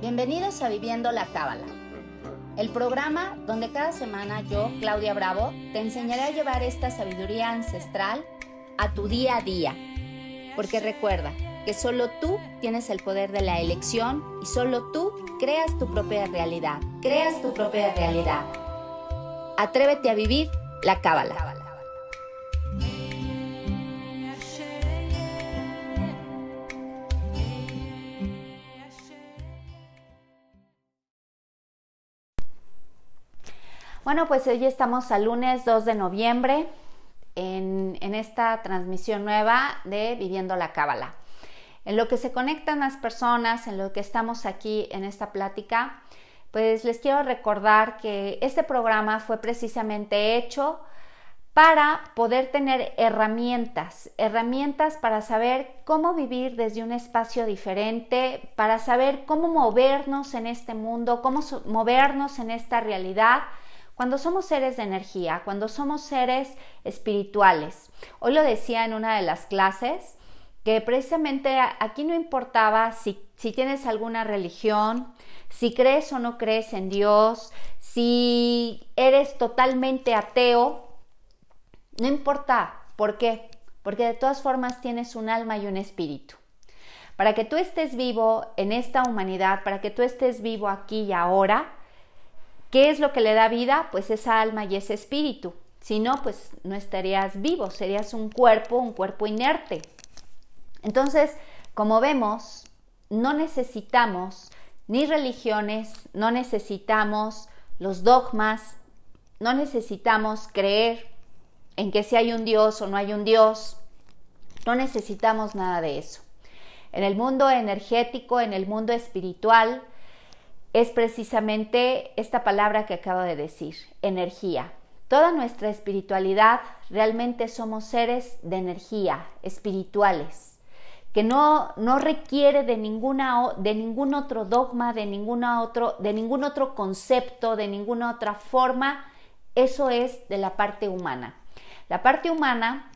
Bienvenidos a Viviendo la Cábala, el programa donde cada semana yo, Claudia Bravo, te enseñaré a llevar esta sabiduría ancestral a tu día a día. Porque recuerda que solo tú tienes el poder de la elección y solo tú creas tu propia realidad. Creas tu propia realidad. Atrévete a vivir la Cábala. Bueno, pues hoy estamos al lunes 2 de noviembre en, esta transmisión nueva de Viviendo la Cábala. En lo que se conectan las personas, en lo que estamos aquí en esta plática, pues les quiero recordar que este programa fue precisamente hecho para poder tener herramientas, herramientas para saber cómo vivir desde un espacio diferente, para saber cómo movernos en este mundo, cómo movernos en esta realidad cuando somos seres de energía, cuando somos seres espirituales. Hoy lo decía en una de las clases, que precisamente aquí no importaba si, tienes alguna religión, si crees o no crees en Dios, si eres totalmente ateo, no importa. ¿Por qué? Porque de todas formas tienes un alma y un espíritu. Para que tú estés vivo en esta humanidad, para que tú estés vivo aquí y ahora, ¿Qué es lo que le da vida? Pues esa alma y ese espíritu. Si no, pues no estarías vivo, serías un cuerpo, un cuerpo inerte. Entonces, como vemos, no necesitamos ni religiones, no necesitamos los dogmas, no necesitamos creer en que si hay un Dios o no hay un Dios, no necesitamos nada de eso. En el mundo energético, en el mundo espiritual, es precisamente esta palabra que acabo de decir, energía. Toda nuestra espiritualidad realmente somos seres de energía, espirituales, que no, no requiere de, ninguna, de ningún otro dogma, de, ninguna otro, de ningún otro concepto, de ninguna otra forma. Eso es de la parte humana. La parte humana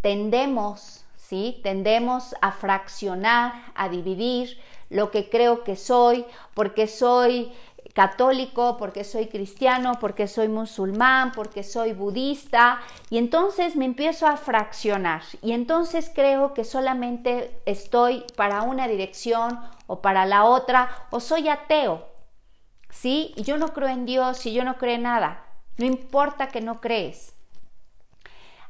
tendemos, ¿sí? Tendemos a fraccionar, a dividir, lo que creo que soy, porque soy católico, porque soy cristiano, porque soy musulmán, porque soy budista, y entonces me empiezo a fraccionar, y entonces creo que solamente estoy para una dirección o para la otra, o soy ateo, ¿sí? Y yo no creo en Dios y yo no creo en nada, no importa que no crees.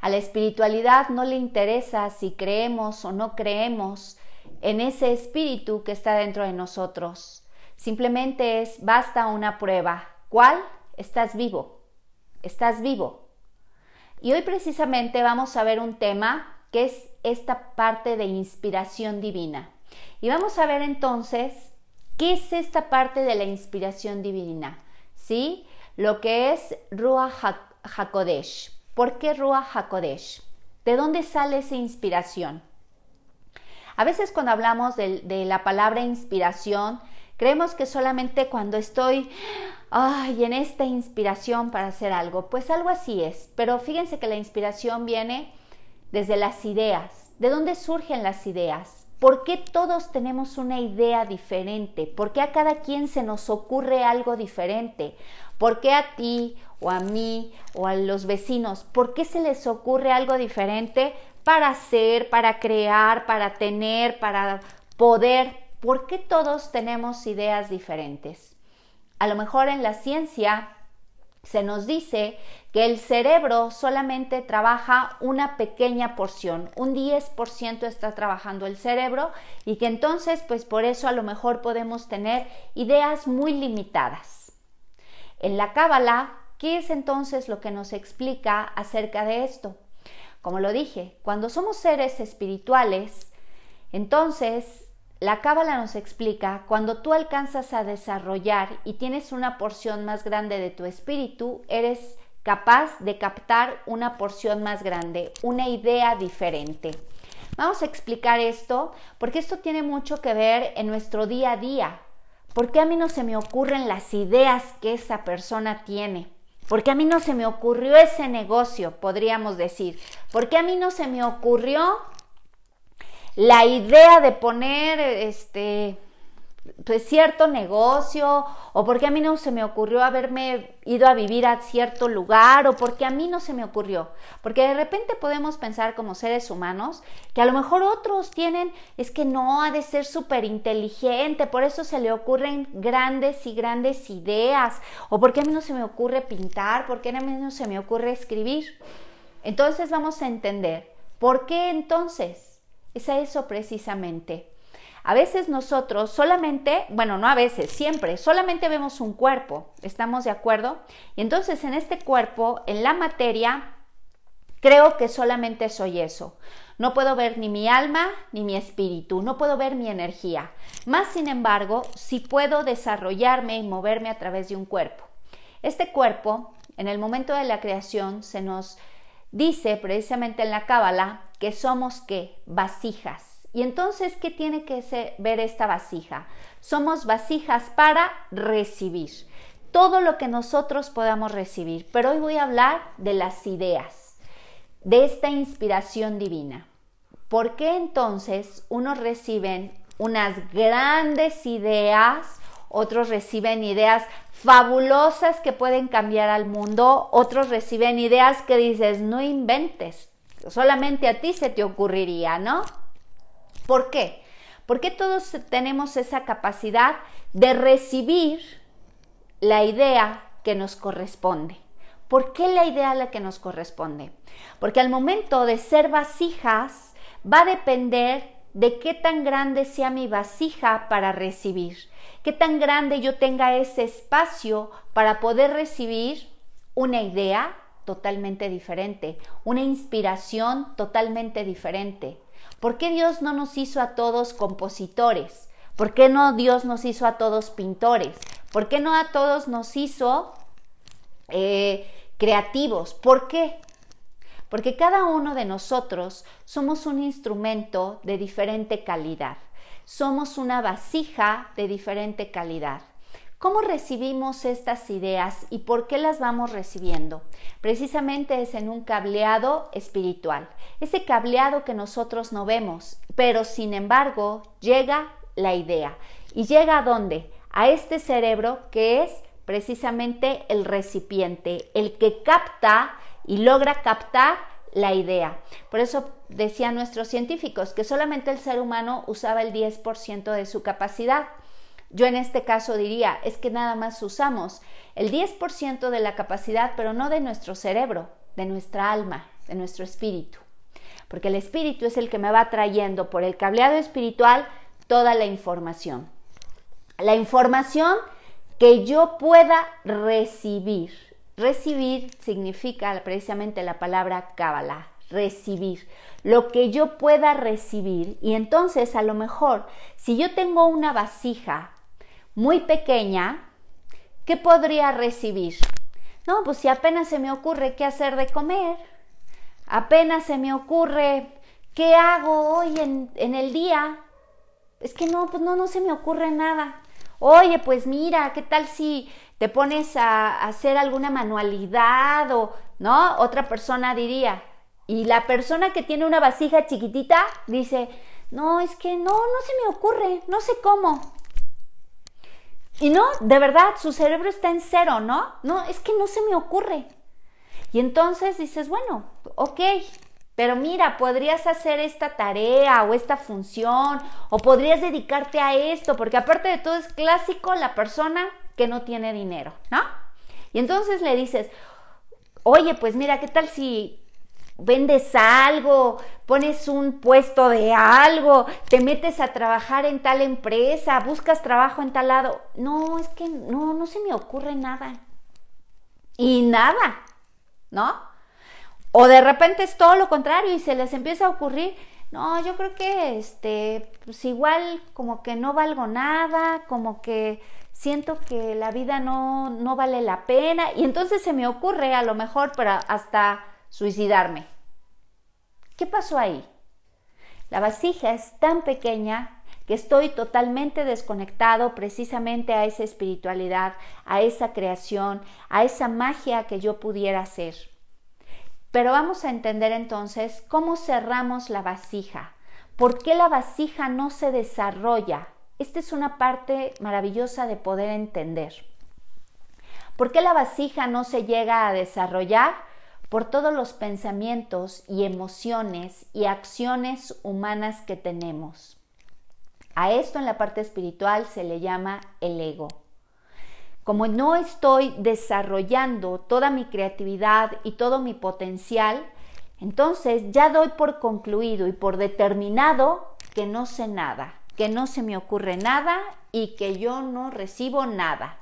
A la espiritualidad no le interesa si creemos o no creemos, en ese espíritu que está dentro de nosotros. Simplemente es, basta una prueba. ¿Cuál? Estás vivo. Estás vivo. Y hoy precisamente vamos a ver un tema que es esta parte de inspiración divina. Y vamos a ver entonces qué es esta parte de la inspiración divina. ¿Sí? Lo que es Ruach HaKodesh. ¿Por qué Ruach HaKodesh? ¿De dónde sale esa inspiración? A veces cuando hablamos de, la palabra inspiración, creemos que solamente cuando estoy ay, en esta inspiración para hacer algo, pues algo así es. Pero fíjense que la inspiración viene desde las ideas. ¿De dónde surgen las ideas? ¿Por qué todos tenemos una idea diferente? ¿Por qué a cada quien se nos ocurre algo diferente? ¿Por qué a ti o a mí o a los vecinos? ¿Por qué se les ocurre algo diferente? Para hacer, para crear, para tener, para poder. ¿Por qué todos tenemos ideas diferentes? A lo mejor en la ciencia se nos dice que el cerebro solamente trabaja una pequeña porción, un 10% está trabajando el cerebro y que entonces pues por eso a lo mejor podemos tener ideas muy limitadas. En la Cábala, ¿qué es entonces lo que nos explica acerca de esto? Como lo dije, cuando somos seres espirituales, entonces la Cábala nos explica, cuando tú alcanzas a desarrollar y tienes una porción más grande de tu espíritu, eres capaz de captar una porción más grande, una idea diferente. Vamos a explicar esto porque esto tiene mucho que ver en nuestro día a día. ¿Por qué a mí no se me ocurren las ideas que esa persona tiene? Porque a mí no se me ocurrió ese negocio, podríamos decir. Porque a mí no se me ocurrió la idea de poner este pues, cierto negocio, o porque a mí no se me ocurrió haberme ido a vivir a cierto lugar, o porque a mí no se me ocurrió. Porque de repente podemos pensar como seres humanos que a lo mejor otros tienen, es que no ha de ser súper inteligente, por eso se le ocurren grandes y grandes ideas, o porque a mí no se me ocurre pintar, porque a mí no se me ocurre escribir. Entonces vamos a entender, ¿por qué entonces? Es a eso precisamente a veces nosotros solamente, bueno, no a veces, siempre, solamente vemos un cuerpo, ¿estamos de acuerdo? Y entonces en este cuerpo, en la materia, creo que solamente soy eso. No puedo ver ni mi alma ni mi espíritu, no puedo ver mi energía. Más sin embargo, sí puedo desarrollarme y moverme a través de un cuerpo. Este cuerpo, en el momento de la creación, se nos dice precisamente en la Cábala que somos qué? Vasijas y entonces, ¿qué tiene que ver esta vasija? Somos vasijas para recibir todo lo que nosotros podamos recibir. Pero hoy voy a hablar de las ideas, de esta inspiración divina. ¿Por qué entonces unos reciben unas grandes ideas, otros reciben ideas fabulosas que pueden cambiar al mundo, otros reciben ideas que dices, no inventes, solamente a ti se te ocurriría, ¿no? ¿Por qué? Porque todos tenemos esa capacidad de recibir la idea que nos corresponde. ¿Por qué la idea la que nos corresponde? Porque al momento de ser vasijas va a depender de qué tan grande sea mi vasija para recibir, qué tan grande yo tenga ese espacio para poder recibir una idea totalmente diferente, una inspiración totalmente diferente, ¿Por qué Dios no nos hizo a todos compositores? ¿Por qué no Dios nos hizo a todos pintores? ¿Por qué no a todos nos hizo eh, creativos? ¿Por qué? Porque cada uno de nosotros somos un instrumento de diferente calidad. Somos una vasija de diferente calidad. ¿Cómo recibimos estas ideas y por qué las vamos recibiendo? Precisamente es en un cableado espiritual, ese cableado que nosotros no vemos, pero sin embargo llega la idea. ¿Y llega a dónde? A este cerebro que es precisamente el recipiente, el que capta y logra captar la idea. Por eso decían nuestros científicos que solamente el ser humano usaba el 10% de su capacidad. Yo en este caso diría, es que nada más usamos el 10% de la capacidad, pero no de nuestro cerebro, de nuestra alma, de nuestro espíritu. Porque el espíritu es el que me va trayendo por el cableado espiritual toda la información. La información que yo pueda recibir. Recibir significa precisamente la palabra Kabbalah, recibir. Lo que yo pueda recibir. Y entonces a lo mejor, si yo tengo una vasija muy pequeña, ¿qué podría recibir? No, pues si apenas se me ocurre qué hacer de comer, apenas se me ocurre qué hago hoy en, en el día, es que no, pues no, no se me ocurre nada. Oye, pues mira, ¿qué tal si te pones a, a hacer alguna manualidad o, ¿no? Otra persona diría, y la persona que tiene una vasija chiquitita dice, no, es que no, no se me ocurre, no sé cómo. Y no, de verdad, su cerebro está en cero, ¿no? No, es que no se me ocurre. Y entonces dices, bueno, ok, pero mira, podrías hacer esta tarea o esta función, o podrías dedicarte a esto, porque aparte de todo es clásico la persona que no tiene dinero, ¿no? Y entonces le dices, oye, pues mira, ¿qué tal si vendes algo, pones un puesto de algo, te metes a trabajar en tal empresa, buscas trabajo en tal lado. No, es que no, no se me ocurre nada. Y nada, ¿no? O de repente es todo lo contrario y se les empieza a ocurrir, no, yo creo que este, pues igual como que no valgo nada, como que siento que la vida no, no vale la pena y entonces se me ocurre a lo mejor para hasta suicidarme. ¿Qué pasó ahí? La vasija es tan pequeña que estoy totalmente desconectado precisamente a esa espiritualidad, a esa creación, a esa magia que yo pudiera hacer. Pero vamos a entender entonces cómo cerramos la vasija. ¿Por qué la vasija no se desarrolla? esta es una parte maravillosa de poder entender. ¿Por qué la vasija no se llega a desarrollar? Por todos los pensamientos y emociones y acciones humanas que tenemos. A esto en la parte espiritual se le llama el ego. Como no estoy desarrollando toda mi creatividad y todo mi potencial, entonces ya doy por concluido y por determinado que no sé nada, que no se me ocurre nada y que yo no recibo nada.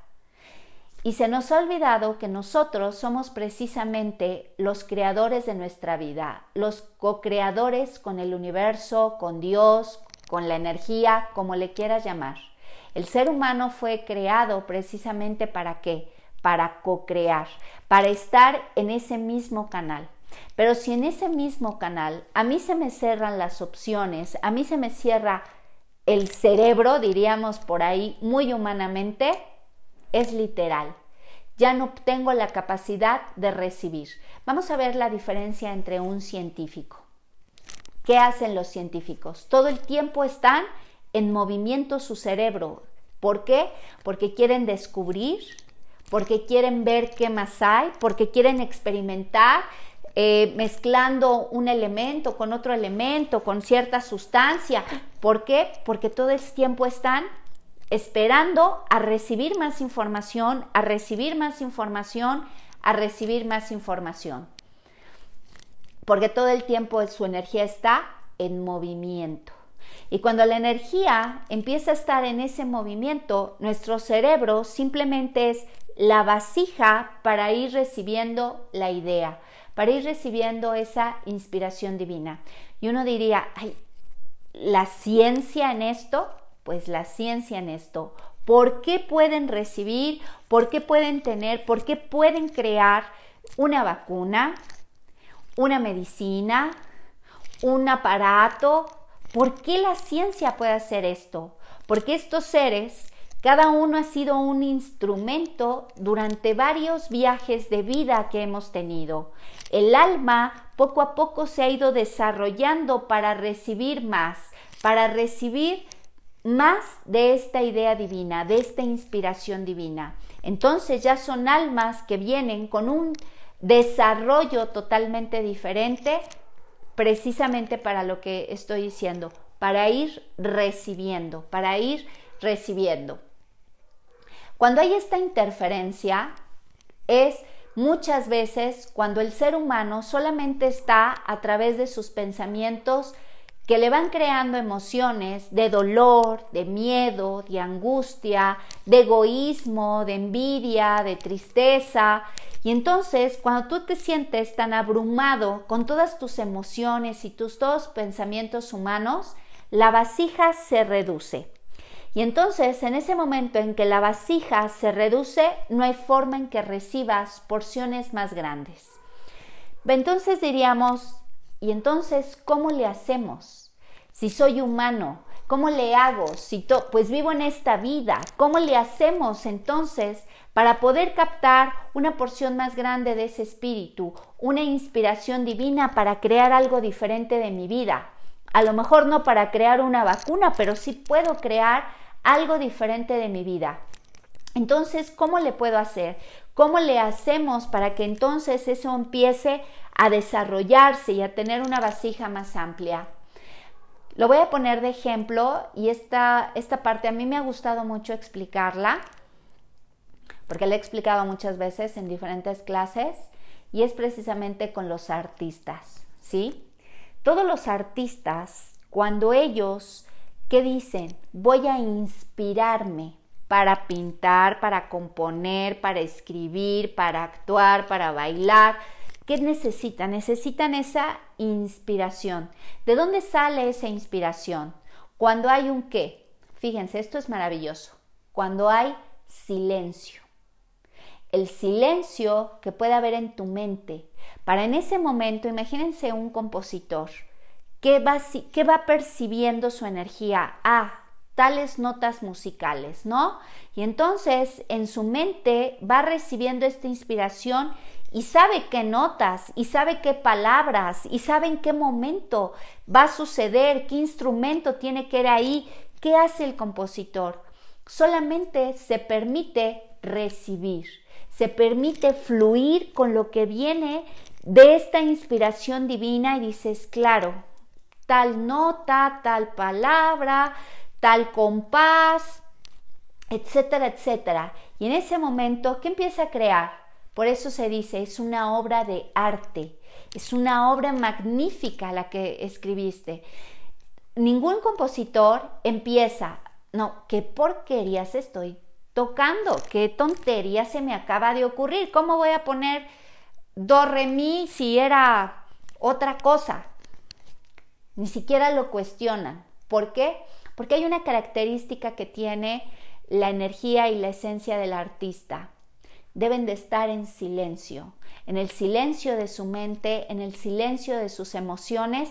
Y se nos ha olvidado que nosotros somos precisamente los creadores de nuestra vida, los co-creadores con el universo, con Dios, con la energía, como le quieras llamar. El ser humano fue creado precisamente para qué? Para co-crear, para estar en ese mismo canal. Pero si en ese mismo canal a mí se me cierran las opciones, a mí se me cierra el cerebro, diríamos por ahí muy humanamente, es literal. Ya no tengo la capacidad de recibir. Vamos a ver la diferencia entre un científico. ¿Qué hacen los científicos? Todo el tiempo están en movimiento su cerebro. ¿Por qué? Porque quieren descubrir, porque quieren ver qué más hay, porque quieren experimentar, eh, mezclando un elemento con otro elemento, con cierta sustancia. ¿Por qué? Porque todo el tiempo están esperando a recibir más información, a recibir más información, a recibir más información. Porque todo el tiempo su energía está en movimiento. Y cuando la energía empieza a estar en ese movimiento, nuestro cerebro simplemente es la vasija para ir recibiendo la idea, para ir recibiendo esa inspiración divina. Y uno diría, ay, la ciencia en esto, pues la ciencia en esto. ¿Por qué pueden recibir? ¿Por qué pueden tener? ¿Por qué pueden crear una vacuna? ¿Una medicina? ¿Un aparato? ¿Por qué la ciencia puede hacer esto? Porque estos seres cada uno ha sido un instrumento durante varios viajes de vida que hemos tenido. El alma poco a poco se ha ido desarrollando para recibir más, para recibir más de esta idea divina, de esta inspiración divina. Entonces ya son almas que vienen con un desarrollo totalmente diferente precisamente para lo que estoy diciendo, para ir recibiendo, para ir recibiendo. Cuando hay esta interferencia es muchas veces cuando el ser humano solamente está a través de sus pensamientos que le van creando emociones de dolor, de miedo, de angustia, de egoísmo, de envidia, de tristeza. Y entonces, cuando tú te sientes tan abrumado con todas tus emociones y tus todos pensamientos humanos, la vasija se reduce. Y entonces, en ese momento en que la vasija se reduce, no hay forma en que recibas porciones más grandes. Entonces diríamos, ¿y entonces cómo le hacemos? Si soy humano, ¿cómo le hago? Si pues vivo en esta vida, ¿cómo le hacemos entonces para poder captar una porción más grande de ese espíritu, una inspiración divina para crear algo diferente de mi vida? A lo mejor no para crear una vacuna, pero sí puedo crear algo diferente de mi vida. Entonces, ¿cómo le puedo hacer? ¿Cómo le hacemos para que entonces eso empiece a desarrollarse y a tener una vasija más amplia? Lo voy a poner de ejemplo y esta, esta parte a mí me ha gustado mucho explicarla, porque la he explicado muchas veces en diferentes clases y es precisamente con los artistas, ¿sí? Todos los artistas, cuando ellos ¿Qué dicen? Voy a inspirarme para pintar, para componer, para escribir, para actuar, para bailar. ¿Qué necesitan? Necesitan esa inspiración. ¿De dónde sale esa inspiración? Cuando hay un qué. Fíjense, esto es maravilloso. Cuando hay silencio. El silencio que puede haber en tu mente. Para en ese momento, imagínense un compositor ¿Qué va, va percibiendo su energía? Ah, tales notas musicales, ¿no? Y entonces en su mente va recibiendo esta inspiración y sabe qué notas, y sabe qué palabras, y sabe en qué momento va a suceder, qué instrumento tiene que ir ahí, ¿Qué hace el compositor? Solamente se permite recibir, se permite fluir con lo que viene de esta inspiración divina y dices, claro, tal nota, tal palabra, tal compás, etcétera, etcétera. Y en ese momento, ¿qué empieza a crear? Por eso se dice, es una obra de arte, es una obra magnífica la que escribiste. Ningún compositor empieza, no, qué porquerías estoy tocando, qué tontería se me acaba de ocurrir, ¿cómo voy a poner do, re, mi si era otra cosa? Ni siquiera lo cuestionan. ¿Por qué? Porque hay una característica que tiene la energía y la esencia del artista. Deben de estar en silencio, en el silencio de su mente, en el silencio de sus emociones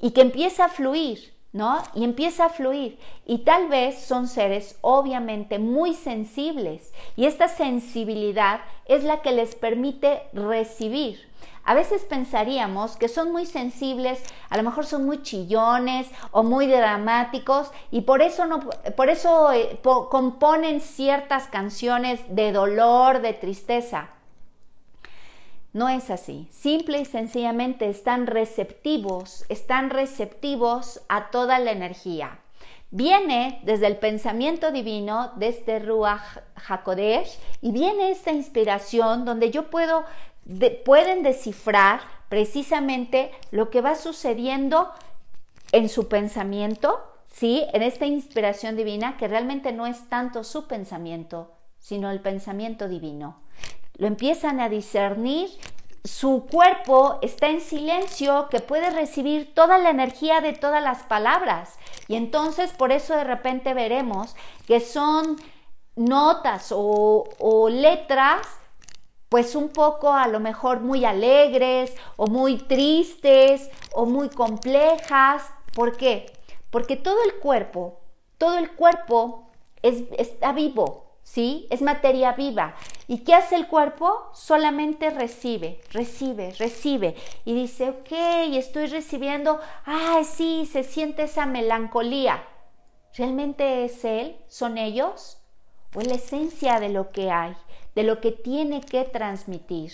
y que empieza a fluir, ¿no? Y empieza a fluir. Y tal vez son seres obviamente muy sensibles y esta sensibilidad es la que les permite recibir. A veces pensaríamos que son muy sensibles, a lo mejor son muy chillones o muy dramáticos y por eso, no, por eso eh, componen ciertas canciones de dolor, de tristeza. No es así. Simple y sencillamente están receptivos, están receptivos a toda la energía. Viene desde el pensamiento divino, desde Ruach HaKodesh, y viene esta inspiración donde yo puedo pueden descifrar precisamente lo que va sucediendo en su pensamiento, ¿sí? En esta inspiración divina, que realmente no es tanto su pensamiento, sino el pensamiento divino. Lo empiezan a discernir, su cuerpo está en silencio, que puede recibir toda la energía de todas las palabras. Y entonces por eso de repente veremos que son notas o, o letras pues un poco a lo mejor muy alegres o muy tristes o muy complejas. ¿Por qué? Porque todo el cuerpo, todo el cuerpo es, está vivo, ¿sí? Es materia viva. ¿Y qué hace el cuerpo? Solamente recibe, recibe, recibe. Y dice, ok, estoy recibiendo, ay, sí, se siente esa melancolía. ¿Realmente es él? ¿Son ellos? ¿O es la esencia de lo que hay? De lo que tiene que transmitir.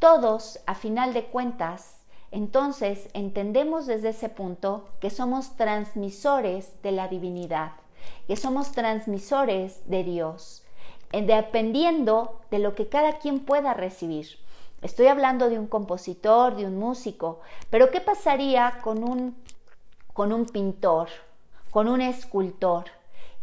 Todos, a final de cuentas, entonces entendemos desde ese punto que somos transmisores de la divinidad, que somos transmisores de Dios, dependiendo de lo que cada quien pueda recibir. Estoy hablando de un compositor, de un músico, pero ¿qué pasaría con un, con un pintor, con un escultor?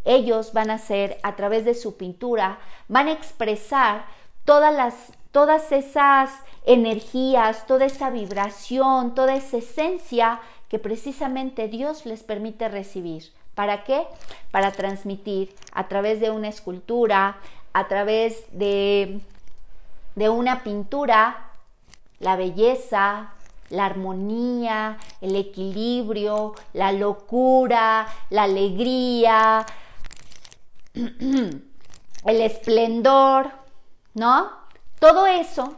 Ellos van a hacer a través de su pintura, van a expresar todas las todas esas energías, toda esa vibración, toda esa esencia que precisamente Dios les permite recibir. ¿Para qué? Para transmitir a través de una escultura, a través de, de una pintura, la belleza, la armonía, el equilibrio, la locura, la alegría, el esplendor, ¿no? Todo eso,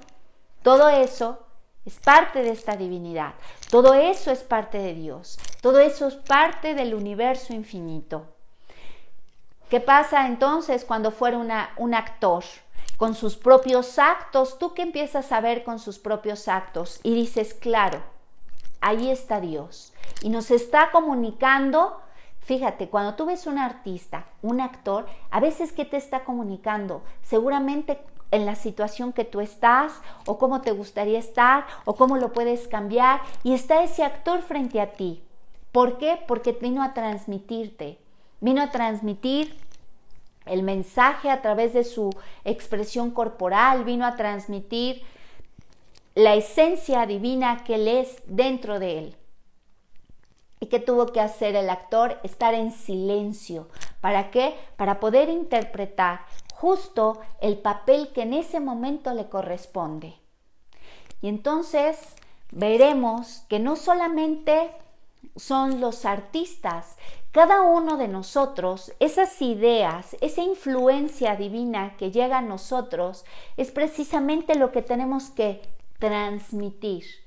todo eso es parte de esta divinidad. Todo eso es parte de Dios. Todo eso es parte del universo infinito. ¿Qué pasa entonces cuando fuera un actor? Con sus propios actos, ¿tú qué empiezas a ver con sus propios actos? Y dices, claro, ahí está Dios. Y nos está comunicando Fíjate, cuando tú ves un artista, un actor, a veces ¿qué te está comunicando? Seguramente en la situación que tú estás o cómo te gustaría estar o cómo lo puedes cambiar y está ese actor frente a ti. ¿Por qué? Porque vino a transmitirte, vino a transmitir el mensaje a través de su expresión corporal, vino a transmitir la esencia divina que él es dentro de él. ¿Y qué tuvo que hacer el actor? Estar en silencio. ¿Para qué? Para poder interpretar justo el papel que en ese momento le corresponde. Y entonces veremos que no solamente son los artistas, cada uno de nosotros, esas ideas, esa influencia divina que llega a nosotros, es precisamente lo que tenemos que transmitir.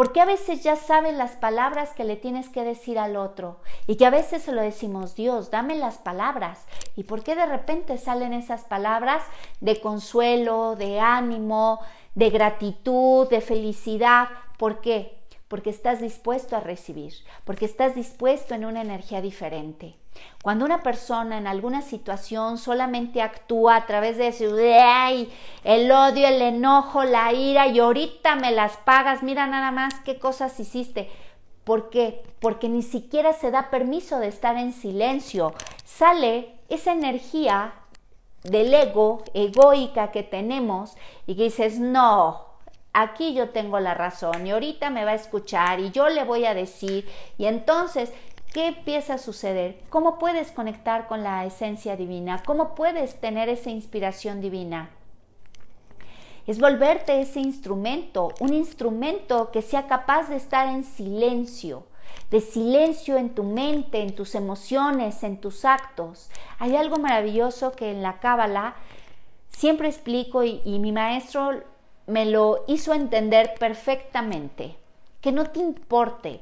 Porque a veces ya sabes las palabras que le tienes que decir al otro y que a veces se lo decimos, Dios, dame las palabras. ¿Y por qué de repente salen esas palabras de consuelo, de ánimo, de gratitud, de felicidad? ¿Por qué? Porque estás dispuesto a recibir, porque estás dispuesto en una energía diferente. Cuando una persona en alguna situación solamente actúa a través de ese el odio, el enojo, la ira y ahorita me las pagas, mira nada más qué cosas hiciste. ¿Por qué? Porque ni siquiera se da permiso de estar en silencio. Sale esa energía del ego, egoica que tenemos y que dices, no, aquí yo tengo la razón y ahorita me va a escuchar y yo le voy a decir y entonces ¿Qué empieza a suceder? ¿Cómo puedes conectar con la esencia divina? ¿Cómo puedes tener esa inspiración divina? Es volverte ese instrumento, un instrumento que sea capaz de estar en silencio, de silencio en tu mente, en tus emociones, en tus actos. Hay algo maravilloso que en la Cábala siempre explico y, y mi maestro me lo hizo entender perfectamente, que no te importe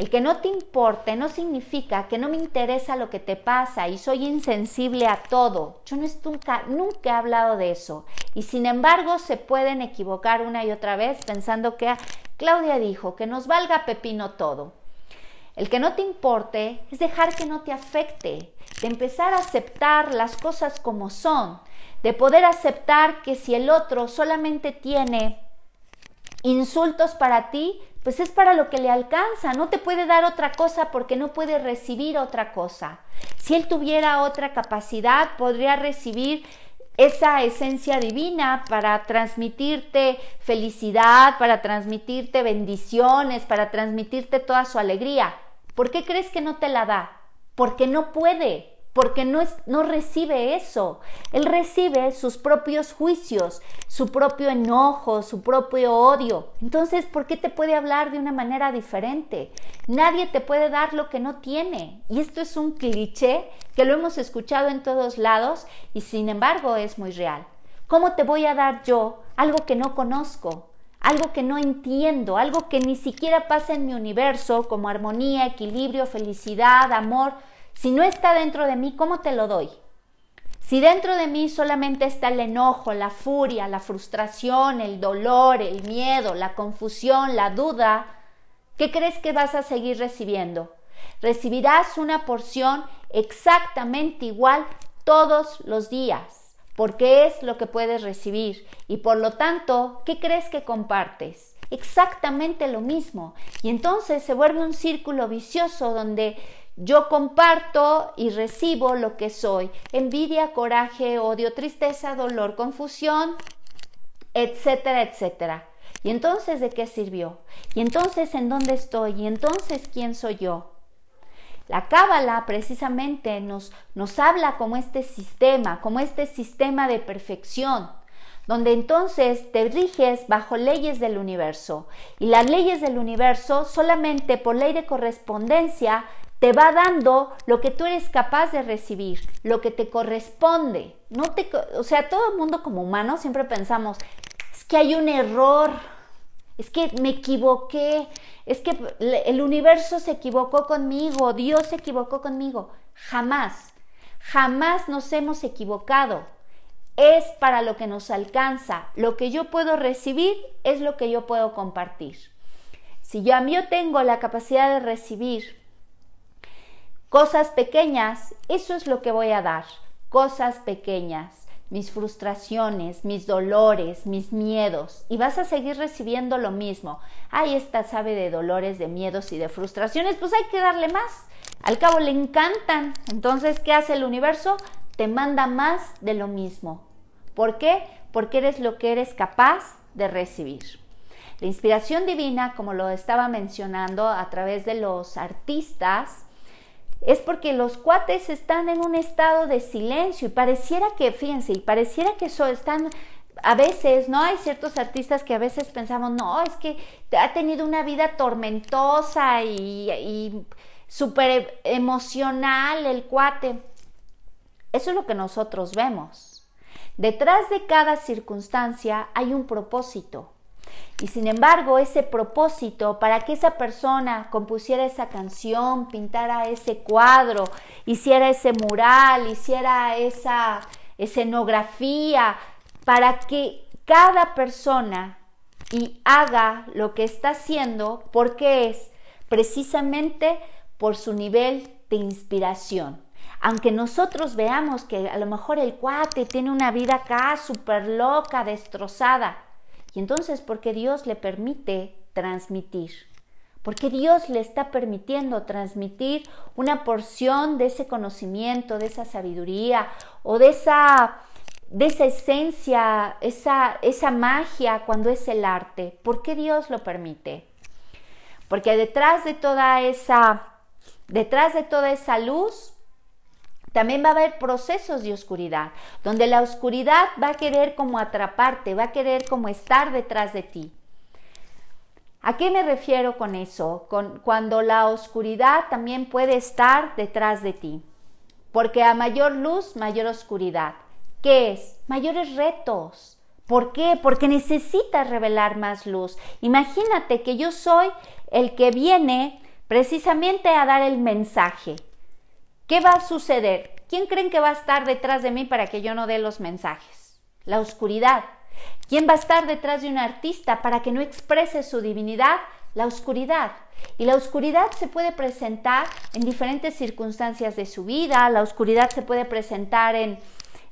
el que no te importe no significa que no me interesa lo que te pasa y soy insensible a todo. Yo no nunca, nunca he hablado de eso. Y sin embargo se pueden equivocar una y otra vez pensando que Claudia dijo que nos valga pepino todo. El que no te importe es dejar que no te afecte, de empezar a aceptar las cosas como son, de poder aceptar que si el otro solamente tiene insultos para ti, pues es para lo que le alcanza, no te puede dar otra cosa porque no puede recibir otra cosa. Si él tuviera otra capacidad, podría recibir esa esencia divina para transmitirte felicidad, para transmitirte bendiciones, para transmitirte toda su alegría. ¿Por qué crees que no te la da? Porque no puede porque no, no recibe eso. Él recibe sus propios juicios, su propio enojo, su propio odio. Entonces, ¿por qué te puede hablar de una manera diferente? Nadie te puede dar lo que no tiene. Y esto es un cliché que lo hemos escuchado en todos lados y sin embargo es muy real. ¿Cómo te voy a dar yo algo que no conozco? algo que no entiendo, algo que ni siquiera pasa en mi universo, como armonía, equilibrio, felicidad, amor, si no está dentro de mí, ¿cómo te lo doy? Si dentro de mí solamente está el enojo, la furia, la frustración, el dolor, el miedo, la confusión, la duda, ¿qué crees que vas a seguir recibiendo? Recibirás una porción exactamente igual todos los días, porque es lo que puedes recibir y por lo tanto, ¿qué crees que compartes? Exactamente lo mismo. Y entonces se vuelve un círculo vicioso donde yo comparto y recibo lo que soy. Envidia, coraje, odio, tristeza, dolor, confusión, etcétera, etcétera. ¿Y entonces de qué sirvió? ¿Y entonces en dónde estoy? ¿Y entonces quién soy yo? La cábala precisamente nos, nos habla como este sistema, como este sistema de perfección, donde entonces te riges bajo leyes del universo. Y las leyes del universo solamente por ley de correspondencia te va dando lo que tú eres capaz de recibir, lo que te corresponde. No te, o sea, todo el mundo como humano siempre pensamos, es que hay un error, es que me equivoqué, es que el universo se equivocó conmigo, Dios se equivocó conmigo. Jamás, jamás nos hemos equivocado. Es para lo que nos alcanza. Lo que yo puedo recibir es lo que yo puedo compartir. Si yo yo tengo la capacidad de recibir Cosas pequeñas, eso es lo que voy a dar. Cosas pequeñas, mis frustraciones, mis dolores, mis miedos. Y vas a seguir recibiendo lo mismo. Ahí está, sabe de dolores, de miedos y de frustraciones. Pues hay que darle más. Al cabo le encantan. Entonces, ¿qué hace el universo? Te manda más de lo mismo. ¿Por qué? Porque eres lo que eres capaz de recibir. La inspiración divina, como lo estaba mencionando a través de los artistas, es porque los cuates están en un estado de silencio y pareciera que, fíjense, y pareciera que eso están a veces, ¿no? Hay ciertos artistas que a veces pensamos, no, es que ha tenido una vida tormentosa y, y súper emocional el cuate. Eso es lo que nosotros vemos. Detrás de cada circunstancia hay un propósito. Y sin embargo, ese propósito para que esa persona compusiera esa canción, pintara ese cuadro, hiciera ese mural, hiciera esa escenografía, para que cada persona y haga lo que está haciendo, porque es precisamente por su nivel de inspiración. Aunque nosotros veamos que a lo mejor el cuate tiene una vida acá súper loca, destrozada, y entonces, ¿por qué Dios le permite transmitir? Porque Dios le está permitiendo transmitir una porción de ese conocimiento, de esa sabiduría o de esa, de esa esencia, esa, esa magia cuando es el arte. ¿Por qué Dios lo permite? Porque detrás de toda esa, detrás de toda esa luz, también va a haber procesos de oscuridad, donde la oscuridad va a querer como atraparte, va a querer como estar detrás de ti. ¿A qué me refiero con eso? Con cuando la oscuridad también puede estar detrás de ti. Porque a mayor luz, mayor oscuridad. ¿Qué es? Mayores retos. ¿Por qué? Porque necesitas revelar más luz. Imagínate que yo soy el que viene precisamente a dar el mensaje. ¿Qué va a suceder? ¿Quién creen que va a estar detrás de mí para que yo no dé los mensajes? La oscuridad. ¿Quién va a estar detrás de un artista para que no exprese su divinidad? La oscuridad. Y la oscuridad se puede presentar en diferentes circunstancias de su vida. La oscuridad se puede presentar en,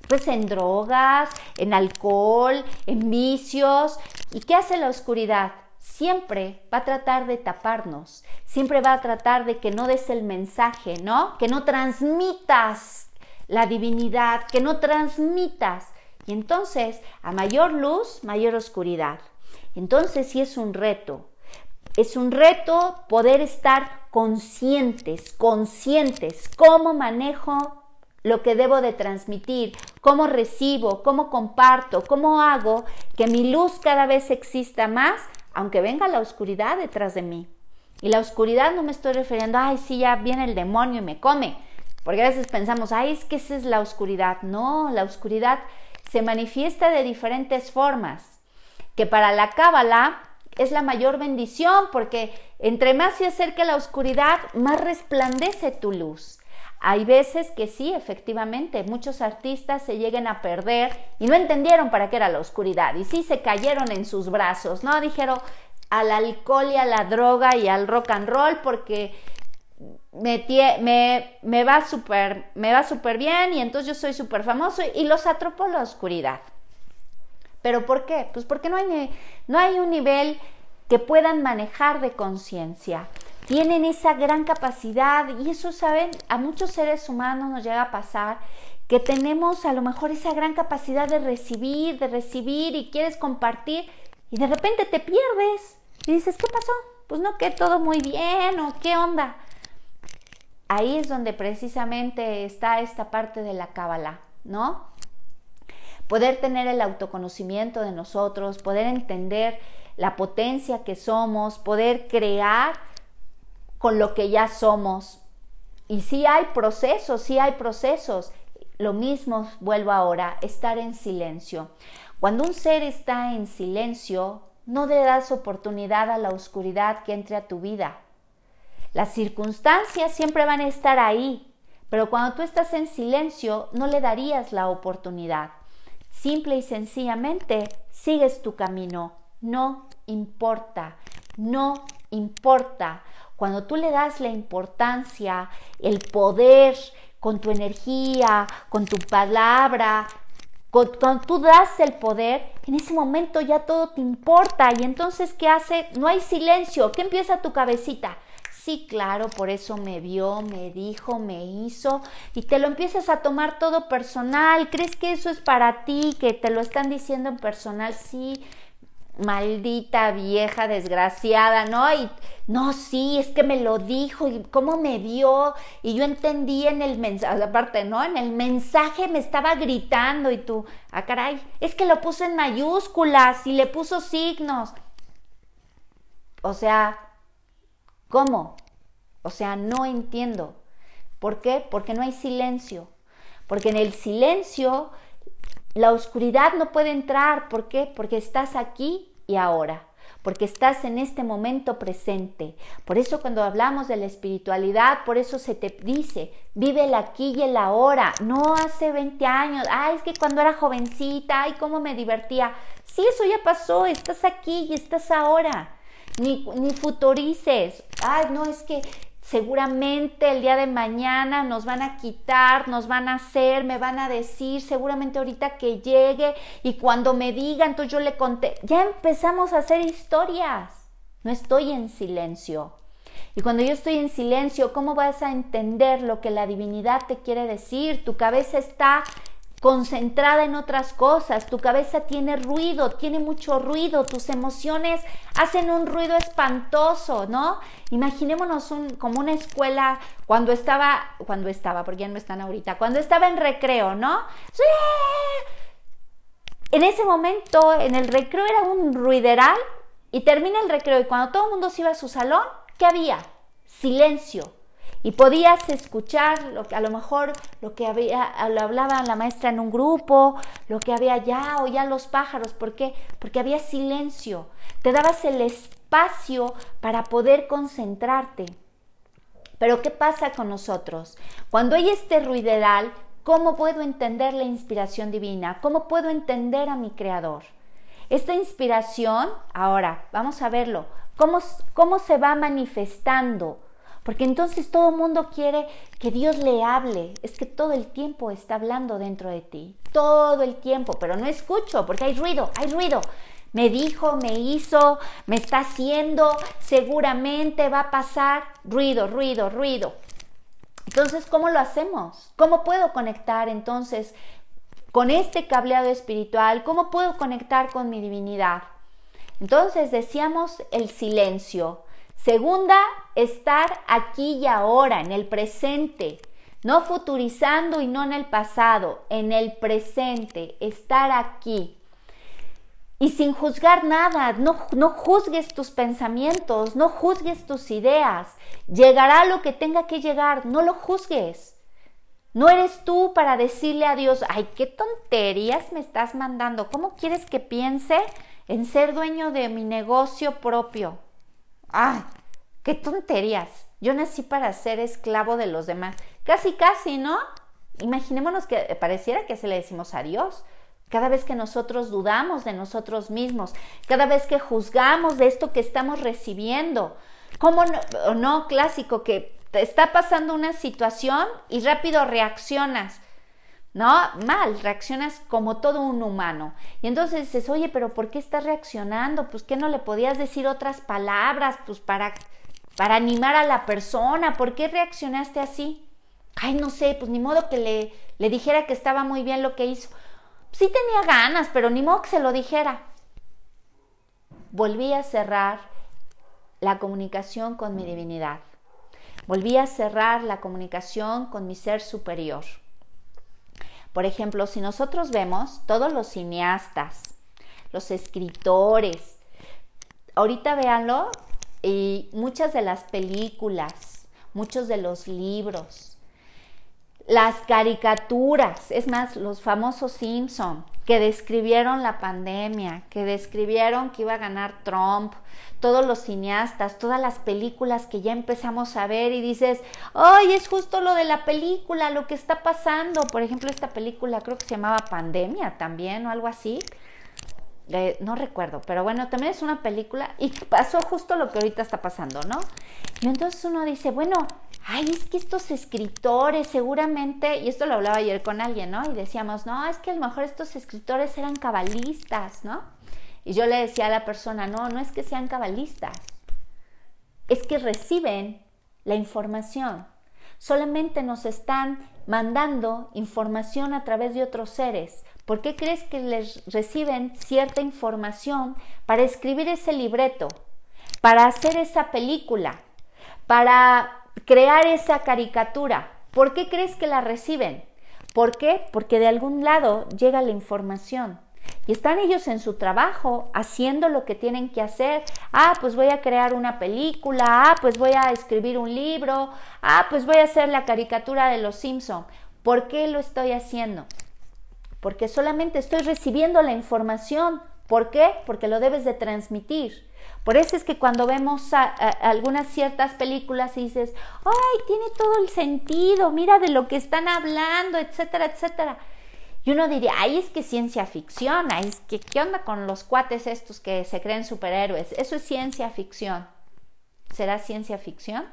pues en drogas, en alcohol, en vicios. ¿Y qué hace la oscuridad? Siempre va a tratar de taparnos, siempre va a tratar de que no des el mensaje, ¿no? Que no transmitas la divinidad, que no transmitas. Y entonces, a mayor luz, mayor oscuridad. Entonces sí es un reto. Es un reto poder estar conscientes, conscientes, cómo manejo lo que debo de transmitir, cómo recibo, cómo comparto, cómo hago que mi luz cada vez exista más aunque venga la oscuridad detrás de mí. Y la oscuridad no me estoy refiriendo, ay, sí, ya viene el demonio y me come. Porque a veces pensamos, ay, es que esa es la oscuridad. No, la oscuridad se manifiesta de diferentes formas. Que para la cábala es la mayor bendición porque entre más se acerca la oscuridad, más resplandece tu luz. Hay veces que sí, efectivamente, muchos artistas se lleguen a perder y no entendieron para qué era la oscuridad y sí se cayeron en sus brazos, ¿no? Dijeron al alcohol y a la droga y al rock and roll porque me, me, va súper me va súper bien y entonces yo soy súper famoso y los atropó la oscuridad. ¿Pero por qué? Pues porque no hay, no hay un nivel que puedan manejar de conciencia tienen esa gran capacidad y eso, ¿saben? A muchos seres humanos nos llega a pasar que tenemos a lo mejor esa gran capacidad de recibir, de recibir y quieres compartir y de repente te pierdes y dices, ¿qué pasó? Pues no, que todo muy bien o qué onda. Ahí es donde precisamente está esta parte de la cábala, ¿no? Poder tener el autoconocimiento de nosotros, poder entender la potencia que somos, poder crear con lo que ya somos. Y si hay procesos, sí hay procesos. Lo mismo vuelvo ahora, estar en silencio. Cuando un ser está en silencio, no le das oportunidad a la oscuridad que entre a tu vida. Las circunstancias siempre van a estar ahí, pero cuando tú estás en silencio, no le darías la oportunidad. Simple y sencillamente, sigues tu camino. No importa, no importa. Cuando tú le das la importancia, el poder con tu energía, con tu palabra, cuando tú das el poder, en ese momento ya todo te importa. Y entonces, ¿qué hace? No hay silencio. ¿Qué empieza tu cabecita? Sí, claro, por eso me vio, me dijo, me hizo. Y te lo empiezas a tomar todo personal. ¿Crees que eso es para ti? Que te lo están diciendo en personal. Sí, maldita vieja desgraciada, ¿no? Y no, sí, es que me lo dijo y cómo me vio y yo entendí en el mensaje, aparte, ¿no? En el mensaje me estaba gritando y tú, ah, caray, es que lo puso en mayúsculas y le puso signos. O sea, ¿cómo? O sea, no entiendo. ¿Por qué? Porque no hay silencio. Porque en el silencio la oscuridad no puede entrar. ¿Por qué? Porque estás aquí y ahora. porque estás en este momento presente. Por eso cuando hablamos de la espiritualidad, por eso se te dice, vive el aquí y el ahora, no hace 20 años, ay, es que cuando era jovencita, ay, cómo me divertía. Sí, eso ya pasó, estás aquí y estás ahora. Ni, ni futurices, ay, no, es que seguramente el día de mañana nos van a quitar, nos van a hacer, me van a decir, seguramente ahorita que llegue y cuando me diga, entonces yo le conté, ya empezamos a hacer historias, no estoy en silencio. Y cuando yo estoy en silencio, ¿cómo vas a entender lo que la divinidad te quiere decir? Tu cabeza está concentrada en otras cosas, tu cabeza tiene ruido, tiene mucho ruido, tus emociones hacen un ruido espantoso, ¿no? Imaginémonos un, como una escuela cuando estaba, cuando estaba, porque ya no están ahorita, cuando estaba en recreo, ¿no? En ese momento, en el recreo era un ruideral y termina el recreo y cuando todo el mundo se iba a su salón, ¿qué había? Silencio y podías escuchar lo que a lo mejor lo que había lo hablaba la maestra en un grupo, lo que había ya ya los pájaros, ¿por qué? Porque había silencio. Te dabas el espacio para poder concentrarte. Pero ¿qué pasa con nosotros? Cuando hay este ruideral, ¿cómo puedo entender la inspiración divina? ¿Cómo puedo entender a mi creador? Esta inspiración, ahora, vamos a verlo, ¿cómo, cómo se va manifestando? Porque entonces todo el mundo quiere que Dios le hable. Es que todo el tiempo está hablando dentro de ti. Todo el tiempo. Pero no escucho porque hay ruido, hay ruido. Me dijo, me hizo, me está haciendo, seguramente va a pasar. Ruido, ruido, ruido. Entonces, ¿cómo lo hacemos? ¿Cómo puedo conectar entonces con este cableado espiritual? ¿Cómo puedo conectar con mi divinidad? Entonces decíamos el silencio. Segunda, estar aquí y ahora, en el presente, no futurizando y no en el pasado, en el presente, estar aquí. Y sin juzgar nada, no, no juzgues tus pensamientos, no juzgues tus ideas. Llegará lo que tenga que llegar, no lo juzgues. No eres tú para decirle a Dios, ay, qué tonterías me estás mandando. ¿Cómo quieres que piense en ser dueño de mi negocio propio? ¡Ay! ¡Qué tonterías! Yo nací para ser esclavo de los demás. Casi, casi, ¿no? Imaginémonos que pareciera que se le decimos a Dios. Cada vez que nosotros dudamos de nosotros mismos, cada vez que juzgamos de esto que estamos recibiendo. ¿Cómo no, no clásico que te está pasando una situación y rápido reaccionas? ¿No? Mal, reaccionas como todo un humano. Y entonces dices, oye, pero ¿por qué estás reaccionando? Pues que no le podías decir otras palabras, pues para, para animar a la persona, ¿por qué reaccionaste así? Ay, no sé, pues ni modo que le, le dijera que estaba muy bien lo que hizo. Sí tenía ganas, pero ni modo que se lo dijera. Volví a cerrar la comunicación con mi divinidad. Volví a cerrar la comunicación con mi ser superior. Por ejemplo, si nosotros vemos todos los cineastas, los escritores, ahorita véanlo, y muchas de las películas, muchos de los libros, las caricaturas, es más, los famosos Simpson, que describieron la pandemia, que describieron que iba a ganar Trump, todos los cineastas, todas las películas que ya empezamos a ver y dices, ¡ay, es justo lo de la película, lo que está pasando! Por ejemplo, esta película creo que se llamaba Pandemia también o algo así. Eh, no recuerdo, pero bueno, también es una película y pasó justo lo que ahorita está pasando, ¿no? Y entonces uno dice, bueno, ay, es que estos escritores seguramente, y esto lo hablaba ayer con alguien, ¿no? Y decíamos, no, es que a lo mejor estos escritores eran cabalistas, ¿no? Y yo le decía a la persona, no, no es que sean cabalistas, es que reciben la información. Solamente nos están mandando información a través de otros seres. ¿Por qué crees que les reciben cierta información para escribir ese libreto, para hacer esa película, para crear esa caricatura. ¿Por qué crees que la reciben? ¿Por qué? Porque de algún lado llega la información. Y están ellos en su trabajo haciendo lo que tienen que hacer. Ah, pues voy a crear una película. Ah, pues voy a escribir un libro. Ah, pues voy a hacer la caricatura de los Simpson. ¿Por qué lo estoy haciendo? Porque solamente estoy recibiendo la información. ¿Por qué? Porque lo debes de transmitir. Por eso es que cuando vemos algunas ciertas películas y dices, ay, tiene todo el sentido, mira de lo que están hablando, etcétera, etcétera. Y uno diría, ay, es que ciencia ficción, ay, es que qué onda con los cuates estos que se creen superhéroes. Eso es ciencia ficción. ¿Será ciencia ficción?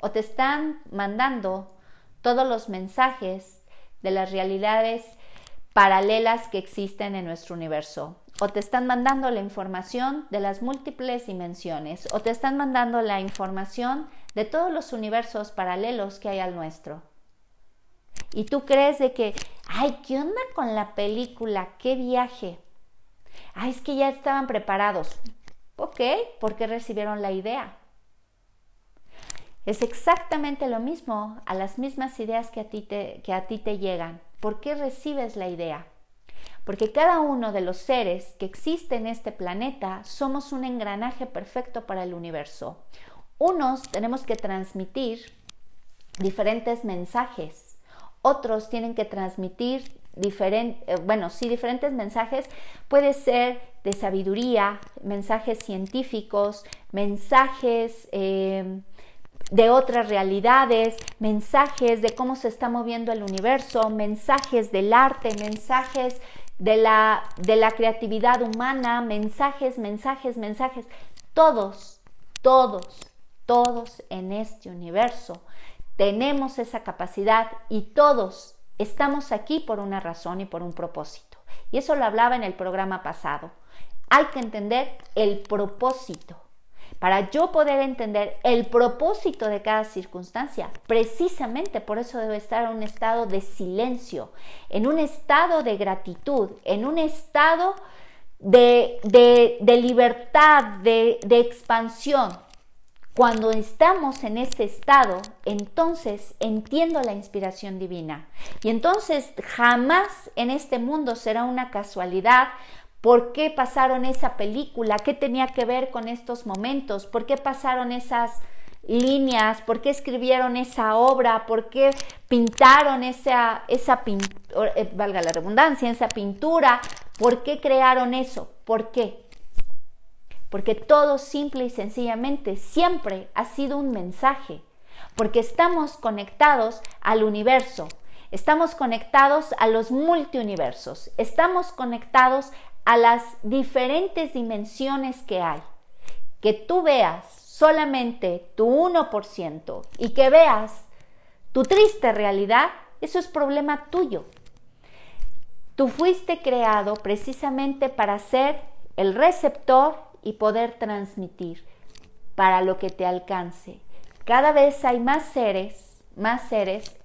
¿O te están mandando todos los mensajes de las realidades paralelas que existen en nuestro universo? o te están mandando la información de las múltiples dimensiones, o te están mandando la información de todos los universos paralelos que hay al nuestro. Y tú crees de que, ay, ¿qué onda con la película? ¿Qué viaje? Ay, es que ya estaban preparados. Ok, ¿por qué recibieron la idea? Es exactamente lo mismo a las mismas ideas que a ti te, que a ti te llegan. ¿Por qué recibes la idea? porque cada uno de los seres que existe en este planeta somos un engranaje perfecto para el universo. Unos tenemos que transmitir diferentes mensajes, otros tienen que transmitir diferentes, eh, bueno, sí, diferentes mensajes, puede ser de sabiduría, mensajes científicos, mensajes eh, de otras realidades, mensajes de cómo se está moviendo el universo, mensajes del arte, mensajes de la, de la creatividad humana, mensajes, mensajes, mensajes. Todos, todos, todos en este universo tenemos esa capacidad y todos estamos aquí por una razón y por un propósito. Y eso lo hablaba en el programa pasado. Hay que entender el propósito para yo poder entender el propósito de cada circunstancia. Precisamente por eso debe estar en un estado de silencio, en un estado de gratitud, en un estado de, libertad, de, de expansión. Cuando estamos en ese estado, entonces entiendo la inspiración divina. Y entonces jamás en este mundo será una casualidad ¿Por qué pasaron esa película? ¿Qué tenía que ver con estos momentos? ¿Por qué pasaron esas líneas? ¿Por qué escribieron esa obra? ¿Por qué pintaron esa, esa eh, valga la redundancia, esa pintura? ¿Por qué crearon eso? ¿Por qué? Porque todo simple y sencillamente siempre ha sido un mensaje, porque estamos conectados al universo, estamos conectados a los multiuniversos, estamos conectados a las diferentes dimensiones que hay. Que tú veas solamente tu 1% y que veas tu triste realidad, eso es problema tuyo. Tú fuiste creado precisamente para ser el receptor y poder transmitir para lo que te alcance. Cada vez hay más seres, más seres,